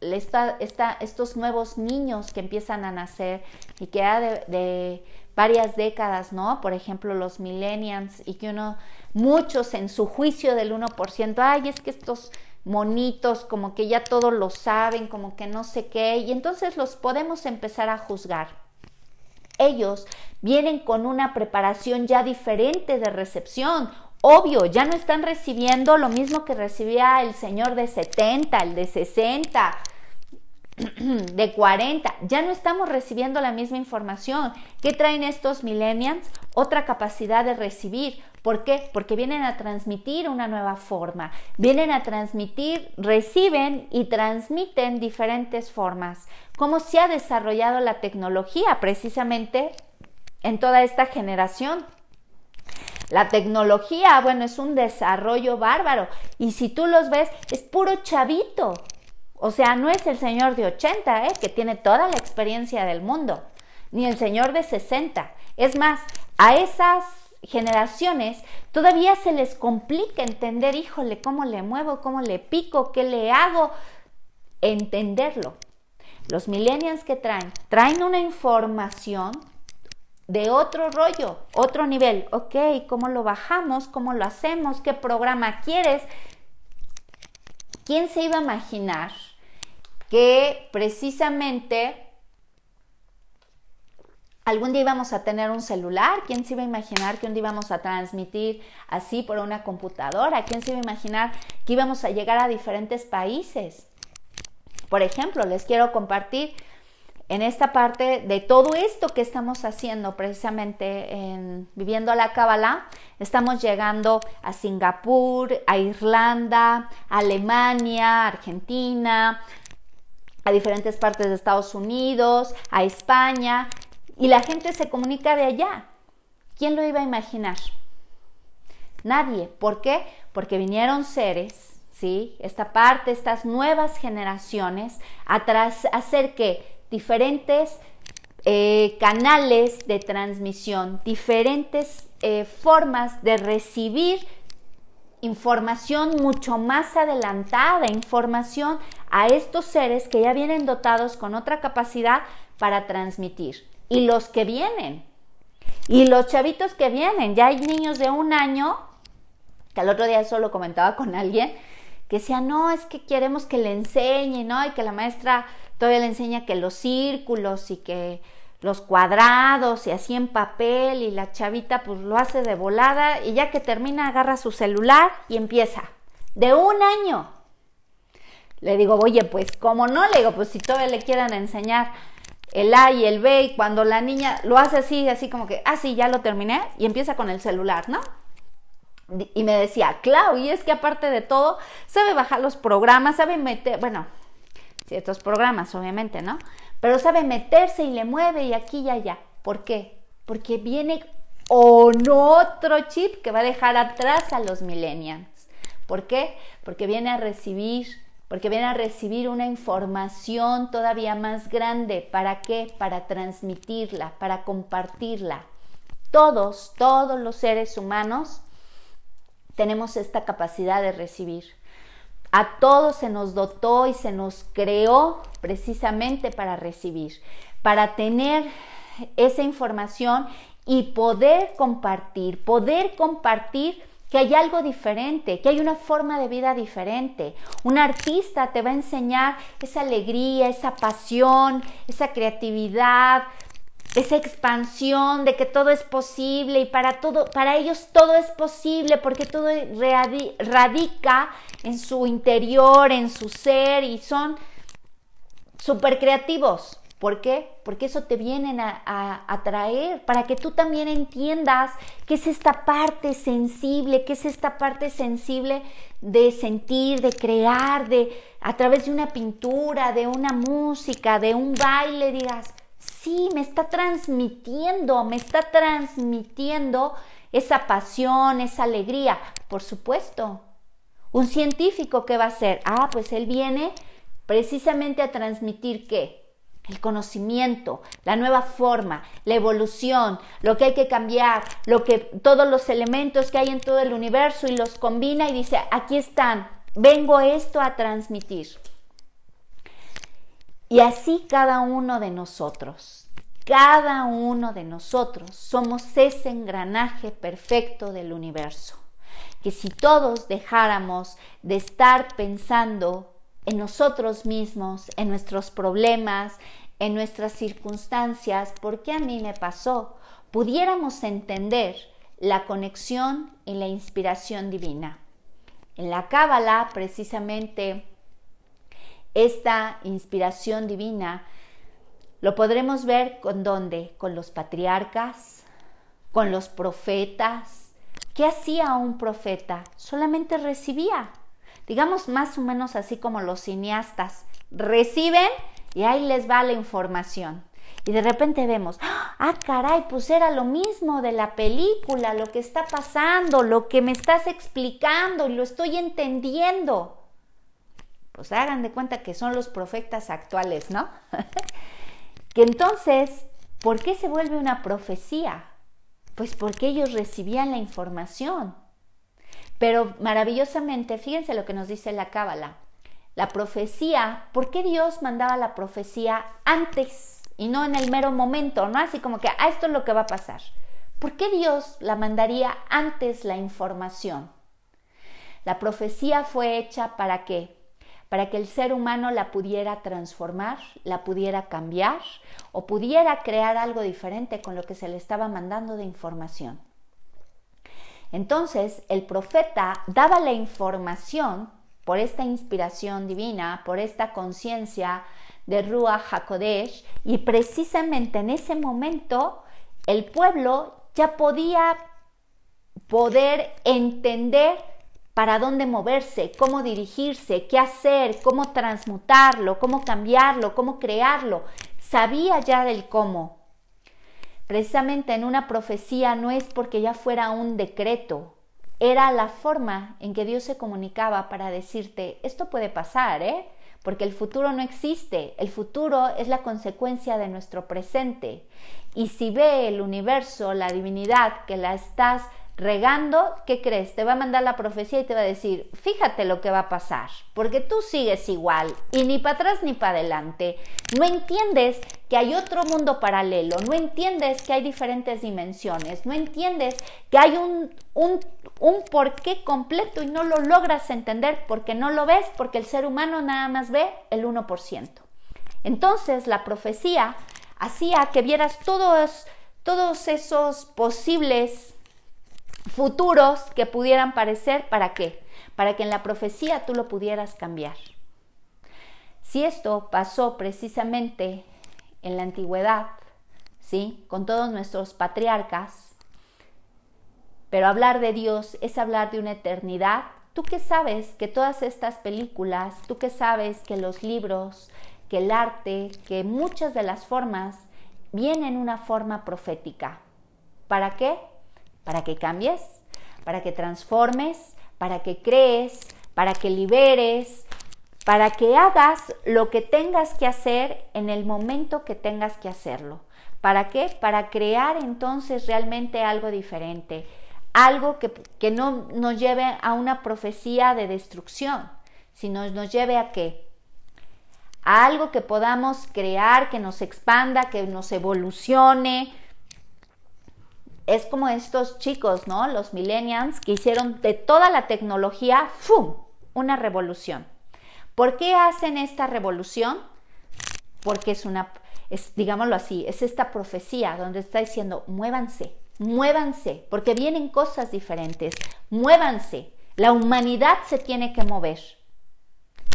estos nuevos niños que empiezan a nacer y que ha de varias décadas, ¿no? Por ejemplo, los millennials y que uno, muchos en su juicio del 1%, ay, es que estos monitos como que ya todos lo saben, como que no sé qué, y entonces los podemos empezar a juzgar. Ellos vienen con una preparación ya diferente de recepción. Obvio, ya no están recibiendo lo mismo que recibía el señor de 70, el de 60, de 40, ya no estamos recibiendo la misma información. ¿Qué traen estos millennials? Otra capacidad de recibir. ¿Por qué? Porque vienen a transmitir una nueva forma. Vienen a transmitir, reciben y transmiten diferentes formas. ¿Cómo se ha desarrollado la tecnología precisamente en toda esta generación? La tecnología, bueno, es un desarrollo bárbaro. Y si tú los ves, es puro chavito. O sea, no es el señor de 80, ¿eh? que tiene toda la experiencia del mundo, ni el señor de 60. Es más, a esas generaciones todavía se les complica entender, híjole, cómo le muevo, cómo le pico, qué le hago, entenderlo. Los millennials que traen, traen una información de otro rollo, otro nivel. Ok, ¿cómo lo bajamos? ¿Cómo lo hacemos? ¿Qué programa quieres? ¿Quién se iba a imaginar que precisamente algún día íbamos a tener un celular? ¿Quién se iba a imaginar que un día íbamos a transmitir así por una computadora? ¿Quién se iba a imaginar que íbamos a llegar a diferentes países? Por ejemplo, les quiero compartir en esta parte de todo esto que estamos haciendo precisamente en Viviendo la Cábala, estamos llegando a Singapur, a Irlanda, a Alemania, Argentina, a diferentes partes de Estados Unidos, a España, y la gente se comunica de allá. ¿Quién lo iba a imaginar? Nadie. ¿Por qué? Porque vinieron seres, ¿sí? Esta parte, estas nuevas generaciones, a hacer que diferentes eh, canales de transmisión, diferentes eh, formas de recibir información mucho más adelantada, información a estos seres que ya vienen dotados con otra capacidad para transmitir. Y los que vienen, y los chavitos que vienen, ya hay niños de un año, que al otro día solo comentaba con alguien, que decía, no, es que queremos que le enseñe, ¿no? Y que la maestra todavía le enseña que los círculos y que los cuadrados y así en papel y la chavita pues lo hace de volada y ya que termina agarra su celular y empieza. De un año. Le digo, oye, pues como no, le digo, pues si todavía le quieran enseñar el A y el B y cuando la niña lo hace así, así como que, ah, sí, ya lo terminé y empieza con el celular, ¿no? Y me decía, claro, y es que aparte de todo, sabe bajar los programas, sabe meter, bueno, ciertos programas, obviamente, ¿no? Pero sabe meterse y le mueve y aquí y allá. ¿Por qué? Porque viene otro chip que va a dejar atrás a los millennials. ¿Por qué? Porque viene a recibir, porque viene a recibir una información todavía más grande. ¿Para qué? Para transmitirla, para compartirla. Todos, todos los seres humanos tenemos esta capacidad de recibir. A todos se nos dotó y se nos creó precisamente para recibir, para tener esa información y poder compartir, poder compartir que hay algo diferente, que hay una forma de vida diferente. Un artista te va a enseñar esa alegría, esa pasión, esa creatividad, esa expansión de que todo es posible y para todo, para ellos todo es posible porque todo radica en su interior, en su ser y son súper creativos. ¿Por qué? Porque eso te vienen a, a, traer, para que tú también entiendas qué es esta parte sensible, qué es esta parte sensible de sentir, de crear, de a través de una pintura, de una música, de un baile, digas, sí, me está transmitiendo, me está transmitiendo esa pasión, esa alegría. Por supuesto. Un científico, ¿qué va a hacer? Ah, pues él viene precisamente a transmitir qué? El conocimiento, la nueva forma, la evolución, lo que hay que cambiar, lo que todos los elementos que hay en todo el universo y los combina y dice, aquí están, vengo esto a transmitir. Y así cada uno de nosotros, cada uno de nosotros somos ese engranaje perfecto del universo. Que si todos dejáramos de estar pensando en nosotros mismos, en nuestros problemas, en nuestras circunstancias, ¿por qué a mí me pasó? Pudiéramos entender la conexión y la inspiración divina. En la Cábala, precisamente, esta inspiración divina lo podremos ver con dónde? Con los patriarcas, con los profetas. ¿Qué hacía un profeta? Solamente recibía. Digamos más o menos así como los cineastas. Reciben y ahí les va la información. Y de repente vemos, ah, caray, pues era lo mismo de la película, lo que está pasando, lo que me estás explicando y lo estoy entendiendo pues hagan de cuenta que son los profetas actuales, ¿no? que entonces, ¿por qué se vuelve una profecía? Pues porque ellos recibían la información. Pero maravillosamente, fíjense lo que nos dice la Cábala. La profecía, ¿por qué Dios mandaba la profecía antes y no en el mero momento, no? Así como que, ah, esto es lo que va a pasar. ¿Por qué Dios la mandaría antes la información? La profecía fue hecha para qué? Para que el ser humano la pudiera transformar, la pudiera cambiar o pudiera crear algo diferente con lo que se le estaba mandando de información. Entonces el profeta daba la información por esta inspiración divina, por esta conciencia de Ruach HaKodesh y precisamente en ese momento el pueblo ya podía poder entender para dónde moverse, cómo dirigirse, qué hacer, cómo transmutarlo, cómo cambiarlo, cómo crearlo. Sabía ya del cómo. Precisamente en una profecía no es porque ya fuera un decreto, era la forma en que Dios se comunicaba para decirte, esto puede pasar, ¿eh? Porque el futuro no existe, el futuro es la consecuencia de nuestro presente. Y si ve el universo, la divinidad, que la estás regando, ¿qué crees? Te va a mandar la profecía y te va a decir, fíjate lo que va a pasar, porque tú sigues igual y ni para atrás ni para adelante. No entiendes que hay otro mundo paralelo, no entiendes que hay diferentes dimensiones, no entiendes que hay un, un, un porqué completo y no lo logras entender porque no lo ves, porque el ser humano nada más ve el 1%. Entonces la profecía hacía que vieras todos, todos esos posibles futuros que pudieran parecer, ¿para qué? Para que en la profecía tú lo pudieras cambiar. Si esto pasó precisamente en la antigüedad, ¿sí? Con todos nuestros patriarcas, pero hablar de Dios es hablar de una eternidad. Tú que sabes que todas estas películas, tú que sabes que los libros, que el arte, que muchas de las formas vienen en una forma profética. ¿Para qué? Para que cambies, para que transformes, para que crees, para que liberes, para que hagas lo que tengas que hacer en el momento que tengas que hacerlo. ¿Para qué? Para crear entonces realmente algo diferente, algo que, no nos lleve a una profecía de destrucción, sino nos lleve a qué? A algo que podamos crear, que nos expanda, que nos evolucione, es como estos chicos, ¿no? Los millennials que hicieron de toda la tecnología, ¡fum!, una revolución. ¿Por qué hacen esta revolución? Porque es una, es, digámoslo así, es esta profecía donde está diciendo, muévanse, muévanse, porque vienen cosas diferentes, muévanse, la humanidad se tiene que mover.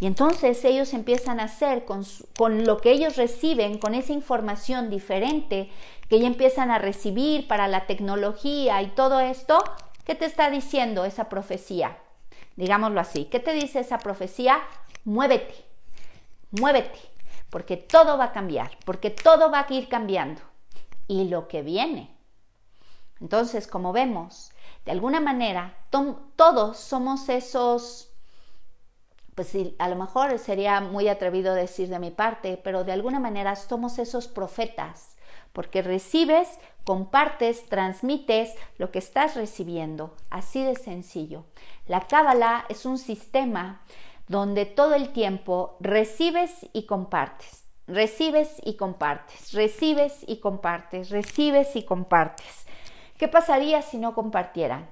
Y entonces ellos empiezan a hacer con, con, lo que ellos reciben, con esa información diferente, que ya empiezan a recibir para la tecnología y todo esto, ¿qué te está diciendo esa profecía? Digámoslo así, ¿qué te dice esa profecía? Muévete, muévete, porque todo va a cambiar, porque todo va a ir cambiando. Y lo que viene. Entonces, como vemos, de alguna manera, todos somos esos, pues a lo mejor sería muy atrevido decir de mi parte, pero de alguna manera somos esos profetas porque recibes, compartes, transmites lo que estás recibiendo, así de sencillo. La Cábala es un sistema donde todo el tiempo recibes y compartes, recibes y compartes, recibes y compartes, recibes y compartes. ¿Qué pasaría si no compartieran?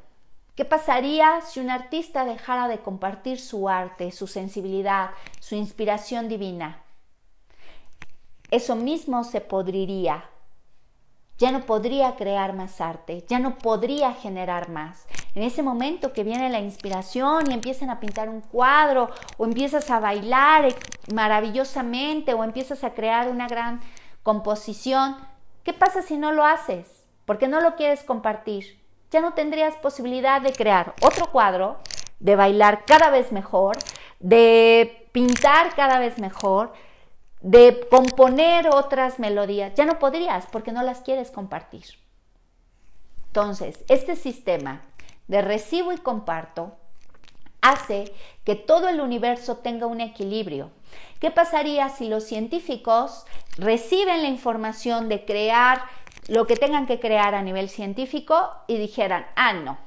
¿Qué pasaría si un artista dejara de compartir su arte, su sensibilidad, su inspiración divina? Eso mismo se podriría, ya no podría crear más arte, ya no podría generar más. En ese momento que viene la inspiración y empiezan a pintar un cuadro o empiezas a bailar maravillosamente o empiezas a crear una gran composición, ¿qué pasa si no lo haces? Porque no lo quieres compartir. Ya no tendrías posibilidad de crear otro cuadro, de bailar cada vez mejor, de pintar cada vez mejor, de componer otras melodías. Ya no podrías porque no las quieres compartir. Entonces, este sistema de recibo y comparto hace que todo el universo tenga un equilibrio. ¿Qué pasaría si los científicos reciben la información de crear lo que tengan que crear a nivel científico y dijeran, ah, no,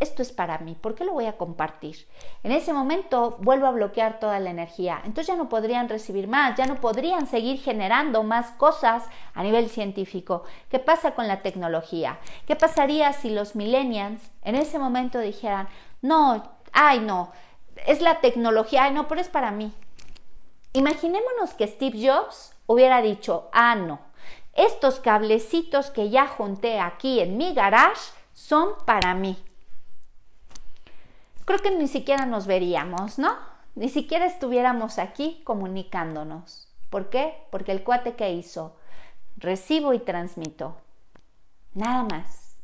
esto es para mí, ¿por qué lo voy a compartir? En ese momento vuelvo a bloquear toda la energía, entonces ya no podrían recibir más, ya no podrían seguir generando más cosas a nivel científico. ¿Qué pasa con la tecnología? ¿Qué pasaría si los millennials en ese momento dijeran, no, ay no, es la tecnología, ay no, pero es para mí? Imaginémonos que Steve Jobs hubiera dicho, ah no, estos cablecitos que ya junté aquí en mi garage son para mí creo que ni siquiera nos veríamos, ¿no? Ni siquiera estuviéramos aquí comunicándonos. ¿Por qué? Porque el cuate que hizo, recibo y transmito. Nada más.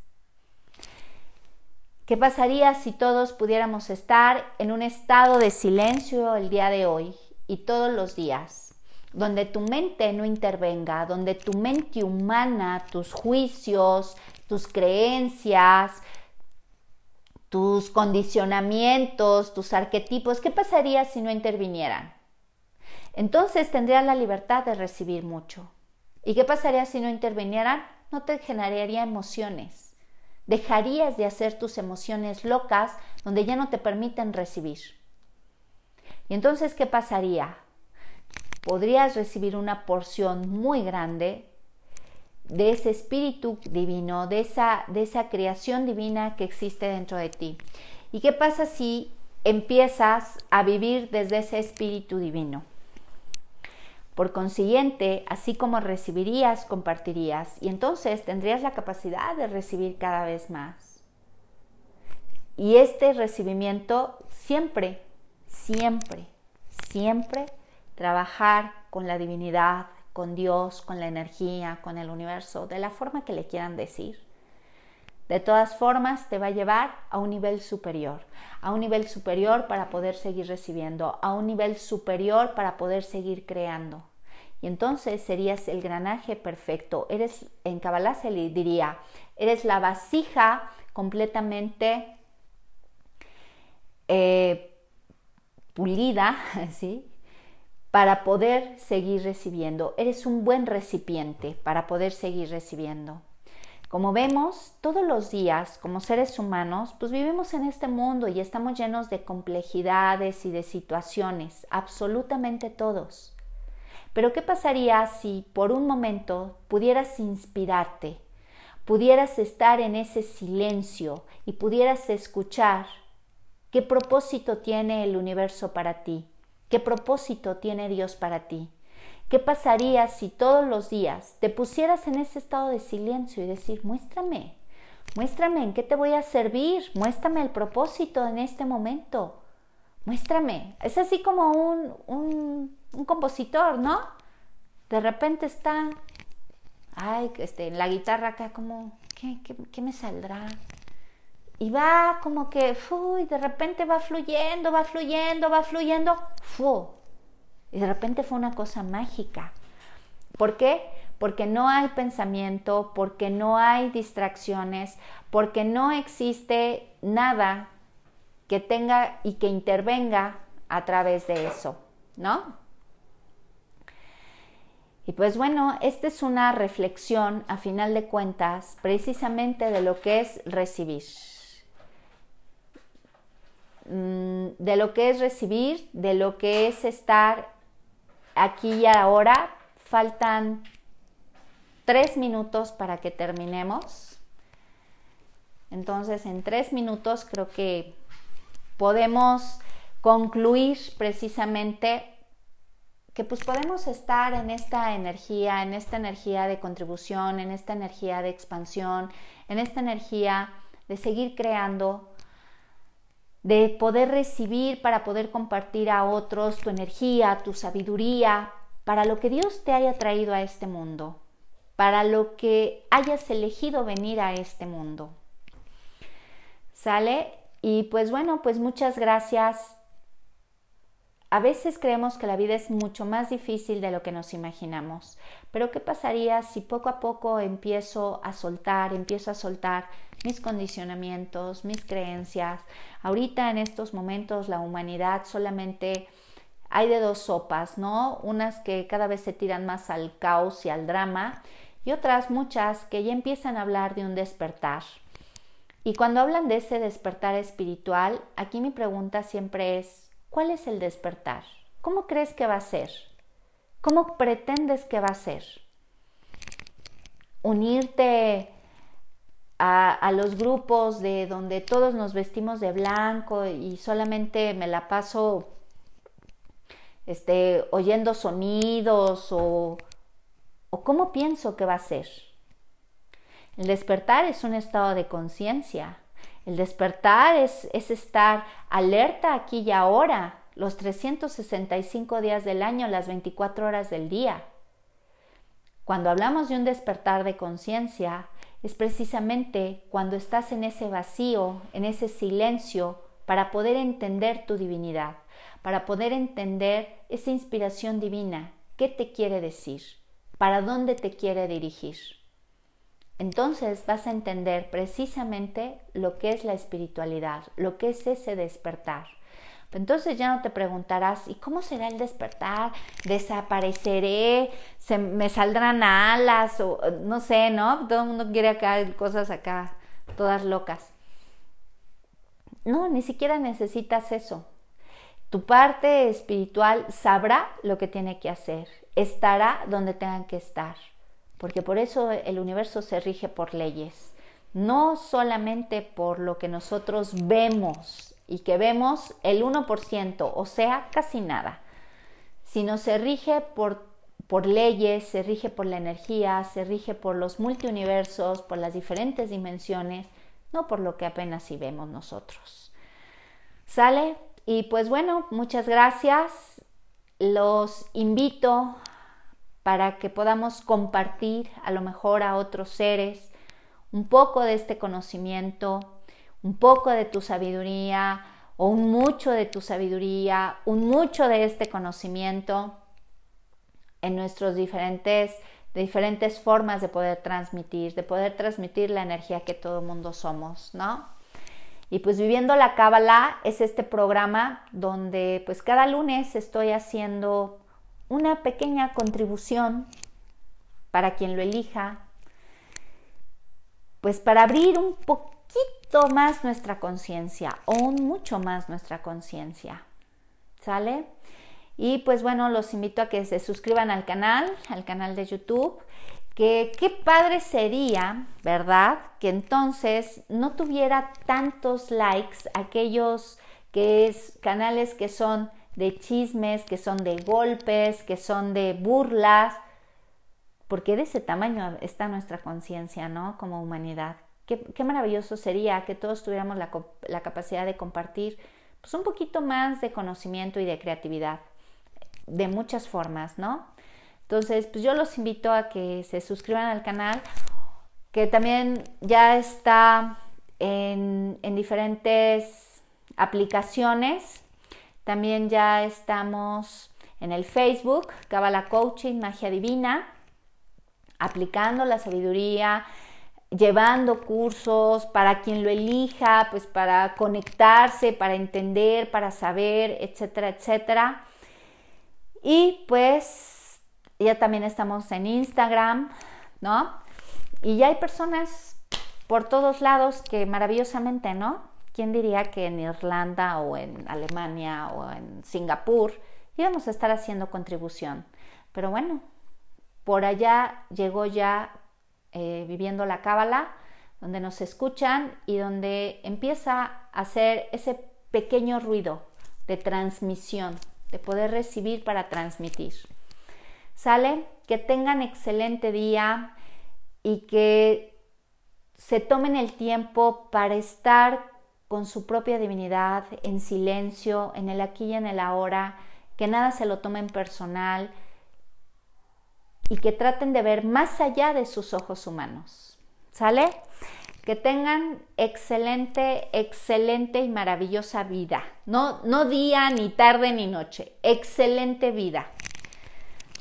¿Qué pasaría si todos pudiéramos estar en un estado de silencio el día de hoy y todos los días? Donde tu mente no intervenga, donde tu mente humana, tus juicios, tus creencias, tus condicionamientos, tus arquetipos, ¿qué pasaría si no intervinieran? Entonces tendrías la libertad de recibir mucho. ¿Y qué pasaría si no intervinieran? No te generaría emociones. Dejarías de hacer tus emociones locas donde ya no te permiten recibir. Y entonces, ¿qué pasaría? Podrías recibir una porción muy grande de ese espíritu divino, de esa, de esa creación divina que existe dentro de ti. ¿Y qué pasa si empiezas a vivir desde ese espíritu divino? Por consiguiente, así como recibirías, compartirías y entonces tendrías la capacidad de recibir cada vez más. Y este recibimiento siempre, siempre, siempre trabajar con la divinidad, con Dios, con la energía, con el universo, de la forma que le quieran decir. De todas formas, te va a llevar a un nivel superior, a un nivel superior para poder seguir recibiendo, a un nivel superior para poder seguir creando. Y entonces serías el granaje perfecto. Eres, en Kabbalah se le diría, eres la vasija completamente eh, pulida, ¿sí? Para poder seguir recibiendo. Eres un buen recipiente para poder seguir recibiendo. Como vemos, todos los días, como seres humanos, pues vivimos en este mundo y estamos llenos de complejidades y de situaciones, absolutamente todos. Pero ¿qué pasaría si por un momento pudieras inspirarte, pudieras estar en ese silencio y pudieras escuchar qué propósito tiene el universo para ti? ¿Qué propósito tiene Dios para ti? ¿Qué pasaría si todos los días te pusieras en ese estado de silencio y decir, muéstrame, muéstrame en qué te voy a servir, muéstrame el propósito en este momento, muéstrame. Es así como un, un, compositor, ¿no? De repente está, ay, este, en la guitarra acá como, ¿qué, qué me saldrá? Y va como que, y de repente va fluyendo, va fluyendo, va fluyendo, fu. Y de repente fue una cosa mágica. ¿Por qué? Porque no hay pensamiento, porque no hay distracciones, porque no existe nada que tenga y que intervenga a través de eso, ¿no? Y pues bueno, esta es una reflexión a final de cuentas precisamente de lo que es recibir. Mm, de lo que es recibir, de lo que es estar aquí y ahora. Faltan tres minutos para que terminemos. Entonces, en tres minutos creo que podemos concluir precisamente que pues podemos estar en esta energía, en esta energía de contribución, en esta energía de expansión, en esta energía de seguir creando de poder recibir para poder compartir a otros tu energía, tu sabiduría, para lo que Dios te haya traído a este mundo, para lo que hayas elegido venir a este mundo. ¿Sale? Y pues bueno, pues muchas gracias. A veces creemos que la vida es mucho más difícil de lo que nos imaginamos, pero ¿qué pasaría si poco a poco empiezo a soltar, empiezo a soltar mis condicionamientos, mis creencias. Ahorita en estos momentos la humanidad solamente hay de dos sopas, ¿no? Unas que cada vez se tiran más al caos y al drama y otras muchas que ya empiezan a hablar de un despertar. Y cuando hablan de ese despertar espiritual, aquí mi pregunta siempre es, ¿cuál es el despertar? ¿Cómo crees que va a ser? ¿Cómo pretendes que va a ser? Unirte a, los grupos de donde todos nos vestimos de blanco y solamente me la paso este, oyendo sonidos o, o cómo pienso que va a ser. El despertar es un estado de conciencia. El despertar es, es estar alerta aquí y ahora. los 365 días del año, las 24 horas del día. Cuando hablamos de un despertar de conciencia, es precisamente cuando estás en ese vacío, en ese silencio, para poder entender tu divinidad, para poder entender esa inspiración divina, qué te quiere decir, para dónde te quiere dirigir. Entonces vas a entender precisamente lo que es la espiritualidad, lo que es ese despertar. Entonces ya no te preguntarás, ¿y cómo será el despertar? ¿Desapareceré? ¿Se me saldrán alas? O no sé, ¿no? Todo el mundo quiere acá cosas acá, todas locas. No, ni siquiera necesitas eso. Tu parte espiritual sabrá lo que tiene que hacer, estará donde tengan que estar, porque por eso el universo se rige por leyes, no solamente por lo que nosotros vemos y que vemos el 1%, o sea, casi nada, sino se rige por, por leyes, se rige por la energía, se rige por los multiuniversos, por las diferentes dimensiones, no por lo que apenas si vemos nosotros. ¿Sale? Y pues bueno, muchas gracias. Los invito para que podamos compartir a lo mejor a otros seres un poco de este conocimiento, un poco de tu sabiduría o un mucho de tu sabiduría, un mucho de este conocimiento en nuestros diferentes de diferentes formas de poder transmitir, de poder transmitir la energía que todo mundo somos, ¿no? Y pues viviendo la Cábala es este programa donde pues cada lunes estoy haciendo una pequeña contribución para quien lo elija, pues para abrir un poco más nuestra conciencia, o mucho más nuestra conciencia. ¿Sale? Y pues bueno, los invito a que se suscriban al canal, al canal de YouTube, que qué padre sería, ¿verdad? Que entonces no tuviera tantos likes aquellos que es canales que son de chismes, que son de golpes, que son de burlas, porque de ese tamaño está nuestra conciencia, ¿no? Como humanidad. Qué, maravilloso sería que todos tuviéramos la, capacidad de compartir pues, un poquito más de conocimiento y de creatividad, de muchas formas, ¿no? Entonces, pues yo los invito a que se suscriban al canal, que también ya está en, en diferentes aplicaciones. También ya estamos en el Facebook, Cabala Coaching, Magia Divina, aplicando la sabiduría, llevando cursos para quien lo elija, pues para conectarse, para entender, para saber, etcétera, etcétera. Y pues ya también estamos en Instagram, ¿no? Y ya hay personas por todos lados que maravillosamente, ¿no? ¿Quién diría que en Irlanda o en Alemania o en Singapur íbamos a estar haciendo contribución? Pero bueno, por allá llegó ya eh, viviendo la cábala, donde nos escuchan y donde empieza a hacer ese pequeño ruido de transmisión, de poder recibir para transmitir. ¿Sale? Que tengan excelente día y que se tomen el tiempo para estar con su propia divinidad en silencio, en el aquí y en el ahora, que nada se lo tomen personal, y que traten de ver más allá de sus ojos humanos. ¿Sale? Que tengan excelente, excelente y maravillosa vida. No, no día, ni tarde, ni noche. Excelente vida.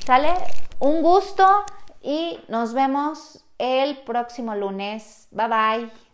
¿Sale? Un gusto y nos vemos el próximo lunes. Bye bye.